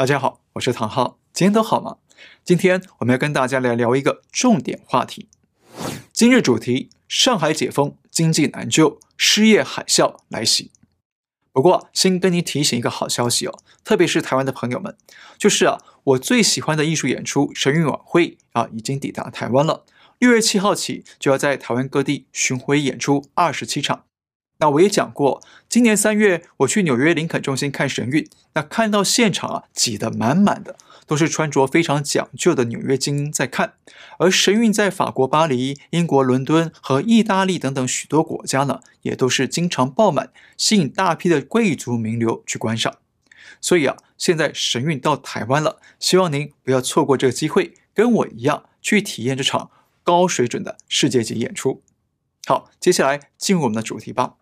大家好，我是唐浩，今天都好吗？今天我们要跟大家来聊一个重点话题。今日主题：上海解封，经济难救，失业海啸来袭。不过，先跟您提醒一个好消息哦，特别是台湾的朋友们，就是啊，我最喜欢的艺术演出神韵晚会啊，已经抵达台湾了。六月七号起，就要在台湾各地巡回演出二十七场。那我也讲过，今年三月我去纽约林肯中心看神韵，那看到现场啊挤得满满的，都是穿着非常讲究的纽约精英在看。而神韵在法国巴黎、英国伦敦和意大利等等许多国家呢，也都是经常爆满，吸引大批的贵族名流去观赏。所以啊，现在神韵到台湾了，希望您不要错过这个机会，跟我一样去体验这场高水准的世界级演出。好，接下来进入我们的主题吧。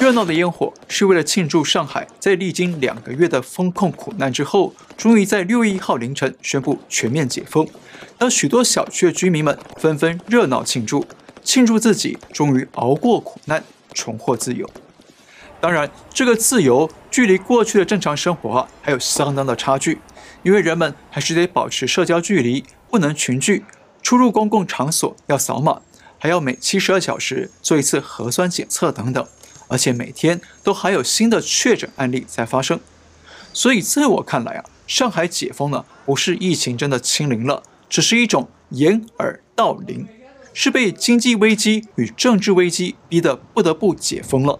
热闹的烟火是为了庆祝上海在历经两个月的封控苦难之后，终于在六月一号凌晨宣布全面解封。当许多小区的居民们纷纷热闹庆祝，庆祝自己终于熬过苦难，重获自由。当然，这个自由距离过去的正常生活，还有相当的差距，因为人们还是得保持社交距离，不能群聚，出入公共场所要扫码，还要每七十二小时做一次核酸检测等等。而且每天都还有新的确诊案例在发生，所以在我看来啊，上海解封呢，不是疫情真的清零了，只是一种掩耳盗铃，是被经济危机与政治危机逼得不得不解封了。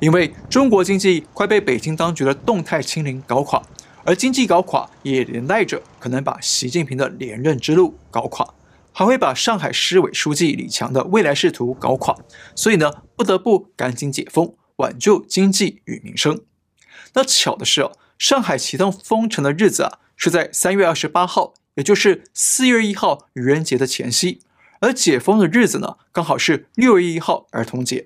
因为中国经济快被北京当局的动态清零搞垮，而经济搞垮也连带着可能把习近平的连任之路搞垮。还会把上海市委书记李强的未来仕途搞垮，所以呢，不得不赶紧解封，挽救经济与民生。那巧的是哦，上海启动封城的日子啊，是在三月二十八号，也就是四月一号愚人节的前夕，而解封的日子呢，刚好是六月一号儿童节。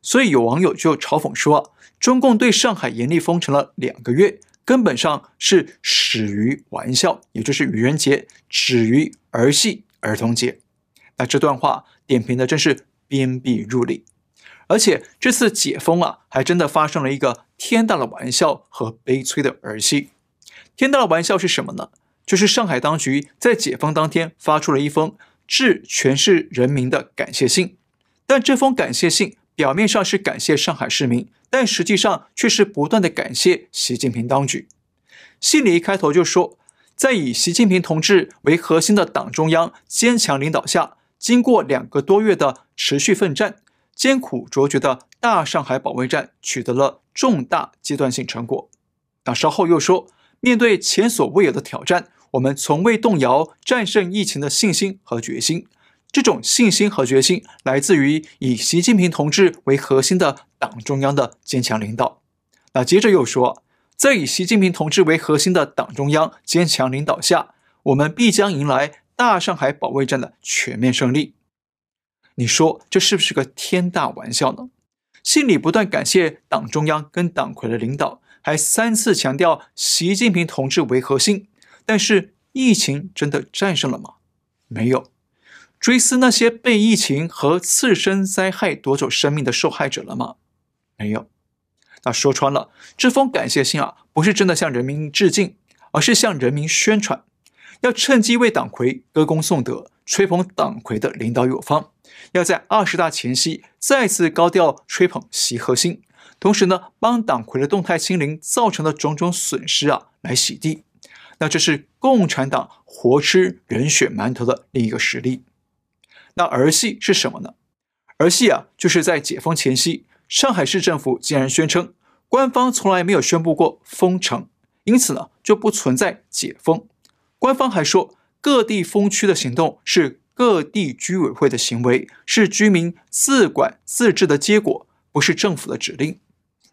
所以有网友就嘲讽说啊，中共对上海严厉封城了两个月，根本上是始于玩笑，也就是愚人节，止于儿戏。儿童节，那这段话点评的真是鞭辟入里，而且这次解封啊，还真的发生了一个天大的玩笑和悲催的儿戏。天大的玩笑是什么呢？就是上海当局在解封当天发出了一封致全市人民的感谢信，但这封感谢信表面上是感谢上海市民，但实际上却是不断的感谢习近平当局。信里一开头就说。在以习近平同志为核心的党中央坚强领导下，经过两个多月的持续奋战，艰苦卓绝的大上海保卫战取得了重大阶段性成果。那稍后又说，面对前所未有的挑战，我们从未动摇战胜疫情的信心和决心。这种信心和决心来自于以习近平同志为核心的党中央的坚强领导。那接着又说。在以习近平同志为核心的党中央坚强领导下，我们必将迎来大上海保卫战的全面胜利。你说这是不是个天大玩笑呢？信里不断感谢党中央跟党魁的领导，还三次强调习近平同志为核心。但是疫情真的战胜了吗？没有。追思那些被疫情和次生灾害夺走生命的受害者了吗？没有。那说穿了，这封感谢信啊，不是真的向人民致敬，而是向人民宣传，要趁机为党魁歌功颂德，吹捧党魁的领导有方，要在二十大前夕再次高调吹捧习核心，同时呢，帮党魁的动态清零造成的种种损失啊，来洗地。那这是共产党活吃人血馒头的另一个实例。那儿戏是什么呢？儿戏啊，就是在解封前夕。上海市政府竟然宣称，官方从来没有宣布过封城，因此呢就不存在解封。官方还说，各地封区的行动是各地居委会的行为，是居民自管自治的结果，不是政府的指令。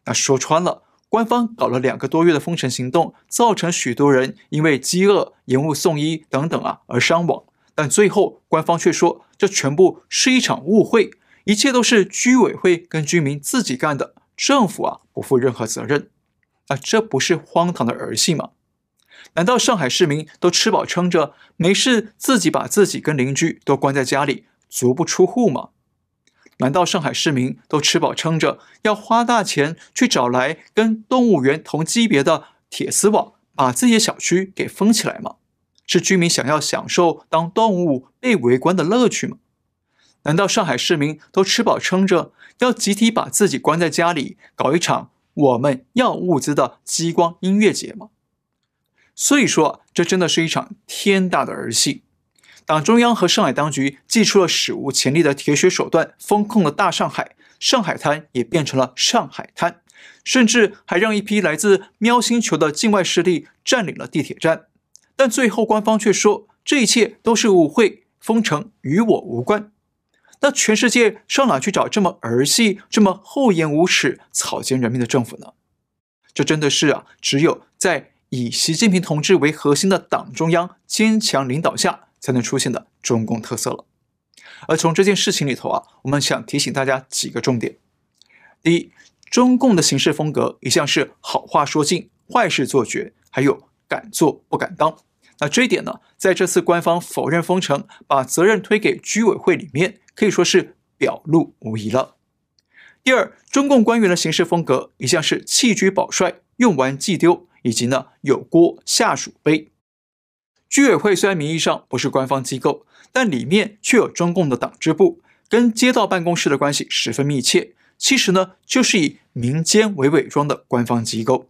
那说穿了，官方搞了两个多月的封城行动，造成许多人因为饥饿、延误送医等等啊而伤亡，但最后官方却说，这全部是一场误会。一切都是居委会跟居民自己干的，政府啊不负任何责任，啊这不是荒唐的儿戏吗？难道上海市民都吃饱撑着，没事自己把自己跟邻居都关在家里，足不出户吗？难道上海市民都吃饱撑着，要花大钱去找来跟动物园同级别的铁丝网，把自己的小区给封起来吗？是居民想要享受当动物被围观的乐趣吗？难道上海市民都吃饱撑着，要集体把自己关在家里，搞一场我们要物资的激光音乐节吗？所以说，这真的是一场天大的儿戏。党中央和上海当局祭出了史无前例的铁血手段，封控了大上海，上海滩也变成了上海滩，甚至还让一批来自喵星球的境外势力占领了地铁站。但最后官方却说，这一切都是误会，封城与我无关。那全世界上哪去找这么儿戏、这么厚颜无耻、草菅人命的政府呢？这真的是啊，只有在以习近平同志为核心的党中央坚强领导下。才能出现的中共特色了。而从这件事情里头啊，我们想提醒大家几个重点：第一，中共的行事风格一向是好话说尽，坏事做绝，还有敢做不敢当。那这一点呢，在这次官方否认封城，把责任推给居委会里面，可以说是表露无遗了。第二，中共官员的行事风格一向是弃车保帅，用完即丢，以及呢有锅下属背。居委会虽然名义上不是官方机构，但里面却有中共的党支部，跟街道办公室的关系十分密切。其实呢，就是以民间为伪装的官方机构。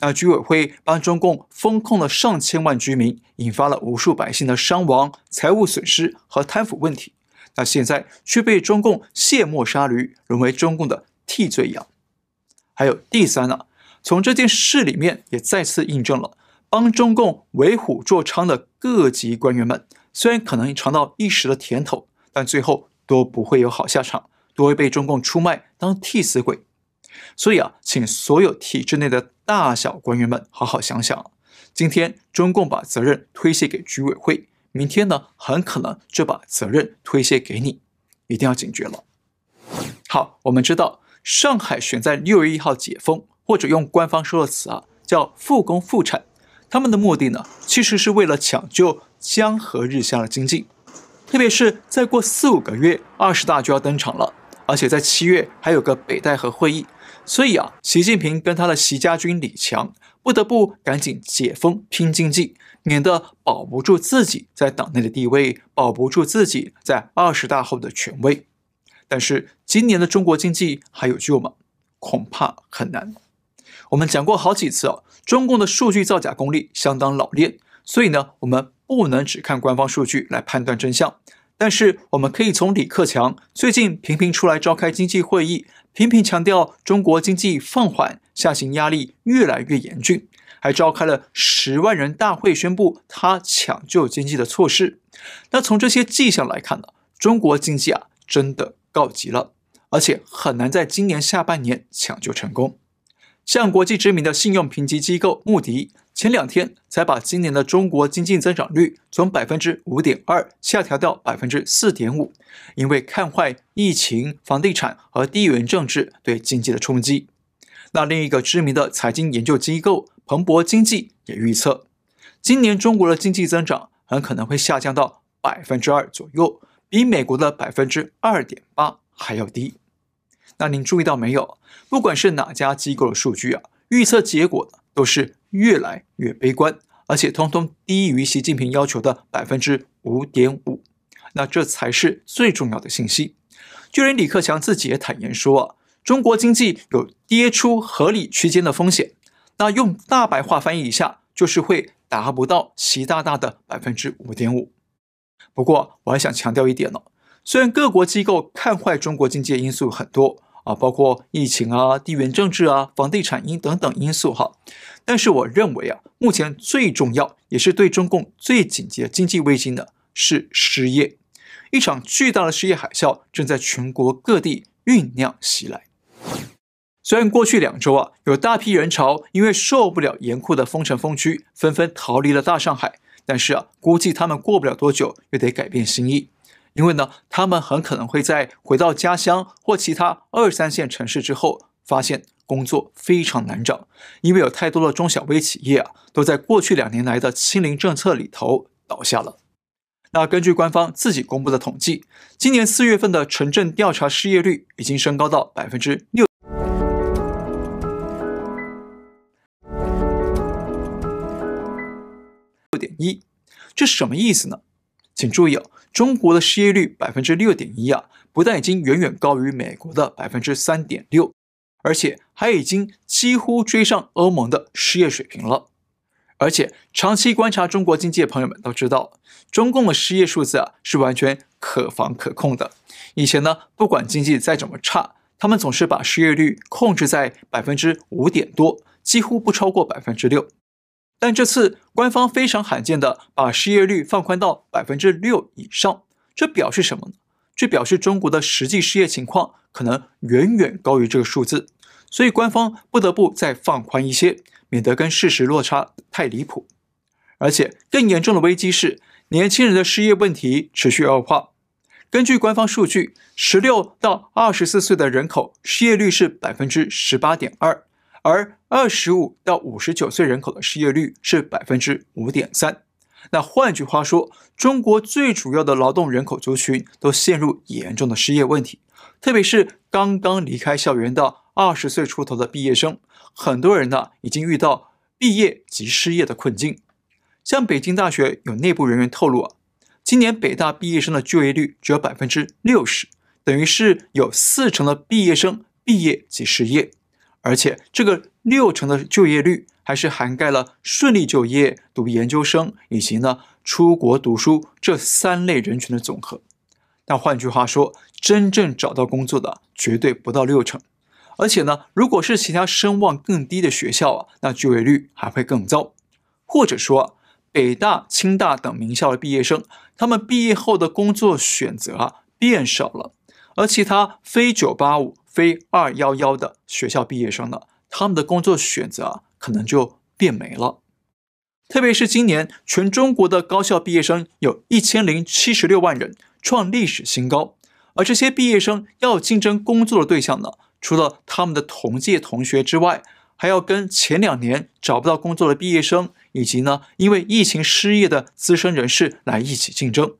那居委会帮中共封控了上千万居民，引发了无数百姓的伤亡、财务损失和贪腐问题。那现在却被中共卸磨杀驴，沦为中共的替罪羊。还有第三呢，从这件事里面也再次印证了。帮中共为虎作伥的各级官员们，虽然可能尝到一时的甜头，但最后都不会有好下场，都会被中共出卖当替死鬼。所以啊，请所有体制内的大小官员们好好想想：今天中共把责任推卸给居委会，明天呢，很可能就把责任推卸给你，一定要警觉了。好，我们知道上海选在六月一号解封，或者用官方说的词啊，叫复工复产。他们的目的呢，其实是为了抢救江河日下的经济，特别是再过四五个月，二十大就要登场了，而且在七月还有个北戴河会议，所以啊，习近平跟他的习家军李强不得不赶紧解封拼经济，免得保不住自己在党内的地位，保不住自己在二十大后的权威。但是今年的中国经济还有救吗？恐怕很难。我们讲过好几次啊，中共的数据造假功力相当老练，所以呢，我们不能只看官方数据来判断真相。但是我们可以从李克强最近频频出来召开经济会议，频频强调中国经济放缓，下行压力越来越严峻，还召开了十万人大会，宣布他抢救经济的措施。那从这些迹象来看呢，中国经济啊真的告急了，而且很难在今年下半年抢救成功。像国际知名的信用评级机构穆迪，前两天才把今年的中国经济增长率从百分之五点二下调到百分之四点五，因为看坏疫情、房地产和地缘政治对经济的冲击。那另一个知名的财经研究机构彭博经济也预测，今年中国的经济增长很可能会下降到百分之二左右，比美国的百分之二点八还要低。那您注意到没有？不管是哪家机构的数据啊，预测结果呢都是越来越悲观，而且通通低于习近平要求的百分之五点五。那这才是最重要的信息。就连李克强自己也坦言说啊，中国经济有跌出合理区间的风险。那用大白话翻译一下，就是会达不到习大大的百分之五点五。不过我还想强调一点呢，虽然各国机构看坏中国经济的因素很多。啊，包括疫情啊、地缘政治啊、房地产因等等因素哈，但是我认为啊，目前最重要也是对中共最紧急的经济危机呢，是失业，一场巨大的失业海啸正在全国各地酝酿袭来。虽然过去两周啊，有大批人潮因为受不了严酷的封城封区，纷纷逃离了大上海，但是啊，估计他们过不了多久又得改变心意。因为呢，他们很可能会在回到家乡或其他二三线城市之后，发现工作非常难找，因为有太多的中小微企业啊，都在过去两年来的清零政策里头倒下了。那根据官方自己公布的统计，今年四月份的城镇调查失业率已经升高到百分之六六点一。这什么意思呢？请注意哦，中国的失业率百分之六点一啊，不但已经远远高于美国的百分之三点六，而且还已经几乎追上欧盟的失业水平了。而且长期观察中国经济的朋友们都知道，中共的失业数字啊是完全可防可控的。以前呢，不管经济再怎么差，他们总是把失业率控制在百分之五点多，几乎不超过百分之六。但这次官方非常罕见的把失业率放宽到百分之六以上，这表示什么呢？这表示中国的实际失业情况可能远远高于这个数字，所以官方不得不再放宽一些，免得跟事实落差太离谱。而且更严重的危机是，年轻人的失业问题持续恶化。根据官方数据，十六到二十四岁的人口失业率是百分之十八点二。而二十五到五十九岁人口的失业率是百分之五点三。那换句话说，中国最主要的劳动人口族群都陷入严重的失业问题，特别是刚刚离开校园的二十岁出头的毕业生，很多人呢已经遇到毕业即失业的困境。像北京大学有内部人员透露啊，今年北大毕业生的就业率只有百分之六十，等于是有四成的毕业生毕业即失业。而且这个六成的就业率还是涵盖了顺利就业、读研究生以及呢出国读书这三类人群的总和。但换句话说，真正找到工作的绝对不到六成。而且呢，如果是其他声望更低的学校啊，那就业率还会更糟。或者说，北大、清大等名校的毕业生，他们毕业后的工作选择啊变少了，而其他非九八五。非二幺幺的学校毕业生呢，他们的工作选择，可能就变没了。特别是今年全中国的高校毕业生有一千零七十六万人，创历史新高。而这些毕业生要竞争工作的对象呢，除了他们的同届同学之外，还要跟前两年找不到工作的毕业生，以及呢因为疫情失业的资深人士来一起竞争。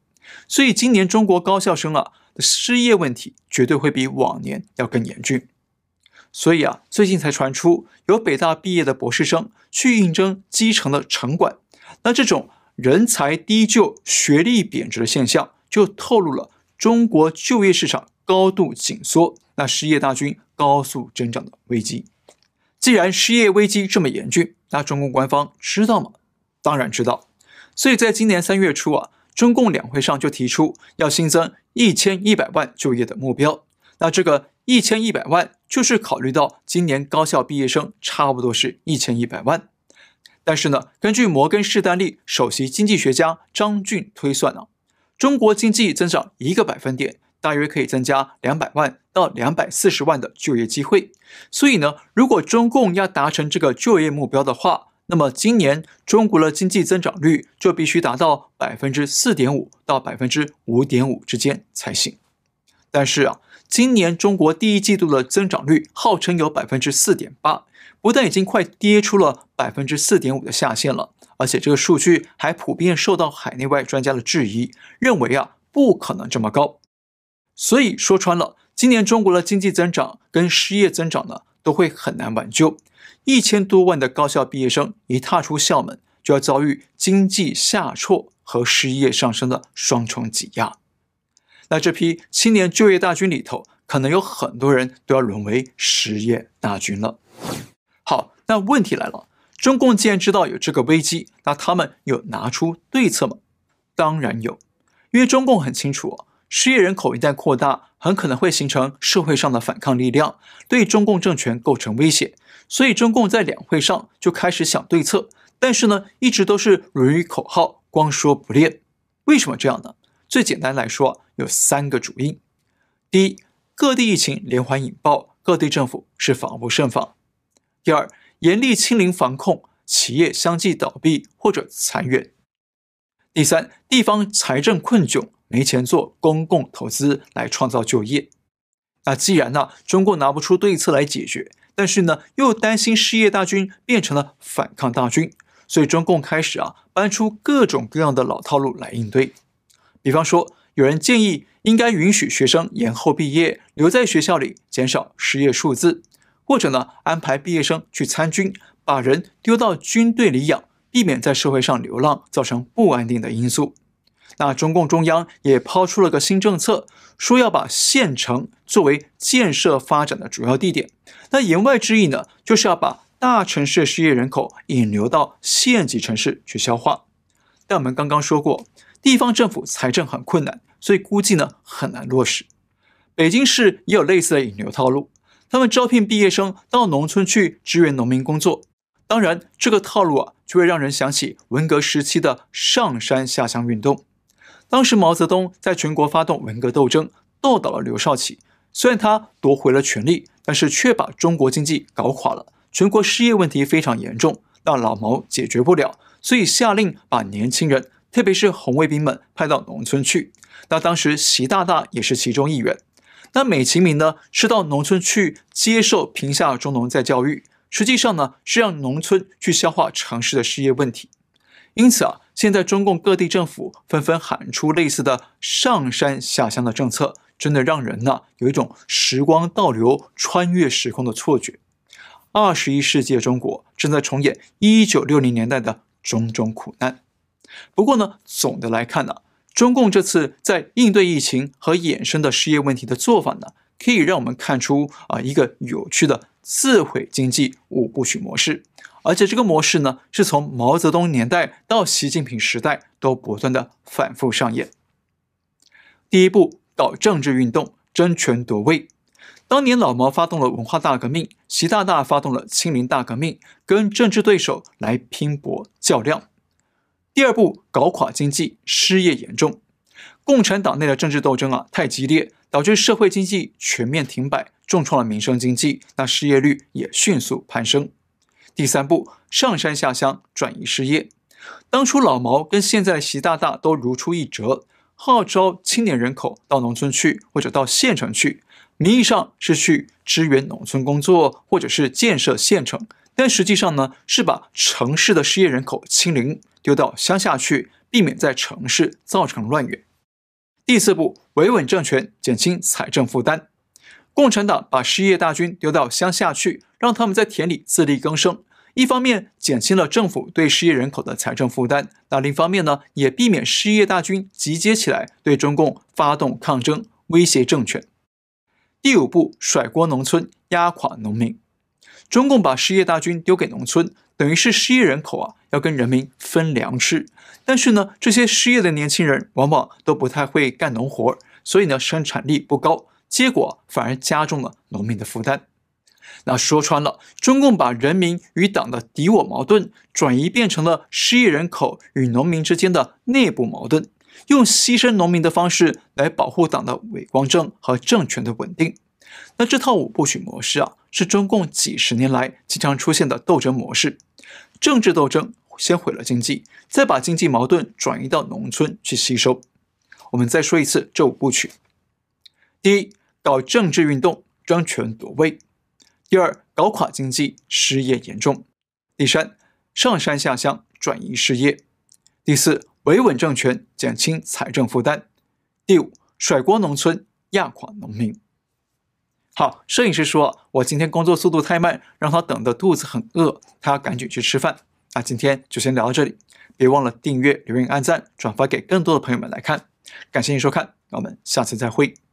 所以今年中国高校生啊。失业问题绝对会比往年要更严峻，所以啊，最近才传出有北大毕业的博士生去应征基层的城管，那这种人才低就、学历贬值的现象，就透露了中国就业市场高度紧缩、那失业大军高速增长的危机。既然失业危机这么严峻，那中共官方知道吗？当然知道，所以在今年三月初啊。中共两会上就提出要新增一千一百万就业的目标，那这个一千一百万就是考虑到今年高校毕业生差不多是一千一百万，但是呢，根据摩根士丹利首席经济学家张俊推算呢，中国经济增长一个百分点，大约可以增加两百万到两百四十万的就业机会，所以呢，如果中共要达成这个就业目标的话，那么今年中国的经济增长率就必须达到百分之四点五到百分之五点五之间才行。但是啊，今年中国第一季度的增长率号称有百分之四点八，不但已经快跌出了百分之四点五的下限了，而且这个数据还普遍受到海内外专家的质疑，认为啊不可能这么高。所以说穿了，今年中国的经济增长跟失业增长呢都会很难挽救。一千多万的高校毕业生一踏出校门，就要遭遇经济下挫和失业上升的双重挤压。那这批青年就业大军里头，可能有很多人都要沦为失业大军了。好，那问题来了，中共既然知道有这个危机，那他们有拿出对策吗？当然有，因为中共很清楚啊，失业人口一旦扩大，很可能会形成社会上的反抗力量，对中共政权构成威胁。所以中共在两会上就开始想对策，但是呢，一直都是沦于口号，光说不练。为什么这样呢？最简单来说，有三个主因：第一，各地疫情连环引爆，各地政府是防不胜防；第二，严厉清零防控，企业相继倒闭或者裁员；第三，地方财政困窘，没钱做公共投资来创造就业。那既然呢，中共拿不出对策来解决。但是呢，又担心失业大军变成了反抗大军，所以中共开始啊搬出各种各样的老套路来应对。比方说，有人建议应该允许学生延后毕业，留在学校里，减少失业数字；或者呢，安排毕业生去参军，把人丢到军队里养，避免在社会上流浪，造成不安定的因素。那中共中央也抛出了个新政策，说要把县城作为建设发展的主要地点。那言外之意呢，就是要把大城市失业人口引流到县级城市去消化。但我们刚刚说过，地方政府财政很困难，所以估计呢很难落实。北京市也有类似的引流套路，他们招聘毕业生到农村去支援农民工作。当然，这个套路啊，就会让人想起文革时期的上山下乡运动。当时毛泽东在全国发动文革斗争，斗倒了刘少奇。虽然他夺回了权力，但是却把中国经济搞垮了，全国失业问题非常严重，让老毛解决不了，所以下令把年轻人，特别是红卫兵们派到农村去。那当时习大大也是其中一员。那美其名呢是到农村去接受贫下中农再教育，实际上呢是让农村去消化城市的失业问题。因此啊，现在中共各地政府纷纷喊出类似的上山下乡的政策，真的让人呢有一种时光倒流、穿越时空的错觉。二十一世纪的中国正在重演一九六零年代的种种苦难。不过呢，总的来看呢，中共这次在应对疫情和衍生的失业问题的做法呢，可以让我们看出啊一个有趣的自毁经济五部曲模式。而且这个模式呢，是从毛泽东年代到习近平时代都不断的反复上演。第一步，搞政治运动，争权夺位。当年老毛发动了文化大革命，习大大发动了清零大革命，跟政治对手来拼搏较量。第二步，搞垮经济，失业严重。共产党内的政治斗争啊太激烈，导致社会经济全面停摆，重创了民生经济，那失业率也迅速攀升。第三步，上山下乡转移失业。当初老毛跟现在的习大大都如出一辙，号召青年人口到农村去或者到县城去，名义上是去支援农村工作或者是建设县城，但实际上呢是把城市的失业人口清零，丢到乡下去，避免在城市造成乱源。第四步，维稳政权，减轻财政负担。共产党把失业大军丢到乡下去，让他们在田里自力更生。一方面减轻了政府对失业人口的财政负担，那另一方面呢，也避免失业大军集结起来对中共发动抗争，威胁政权。第五步，甩锅农村，压垮农民。中共把失业大军丢给农村，等于是失业人口啊要跟人民分粮吃。但是呢，这些失业的年轻人往往都不太会干农活，所以呢，生产力不高。结果反而加重了农民的负担。那说穿了，中共把人民与党的敌我矛盾转移变成了失业人口与农民之间的内部矛盾，用牺牲农民的方式来保护党的伟光正和政权的稳定。那这套五部曲模式啊，是中共几十年来经常出现的斗争模式：政治斗争先毁了经济，再把经济矛盾转移到农村去吸收。我们再说一次这五部曲：第一，搞政治运动，争权夺位；第二，搞垮经济，失业严重；第三，上山下乡，转移失业；第四，维稳政权，减轻财政负担；第五，甩锅农村，压垮农民。好，摄影师说，我今天工作速度太慢，让他等得肚子很饿，他要赶紧去吃饭。那今天就先聊到这里，别忘了订阅、留言、按赞、转发给更多的朋友们来看。感谢您收看，我们下次再会。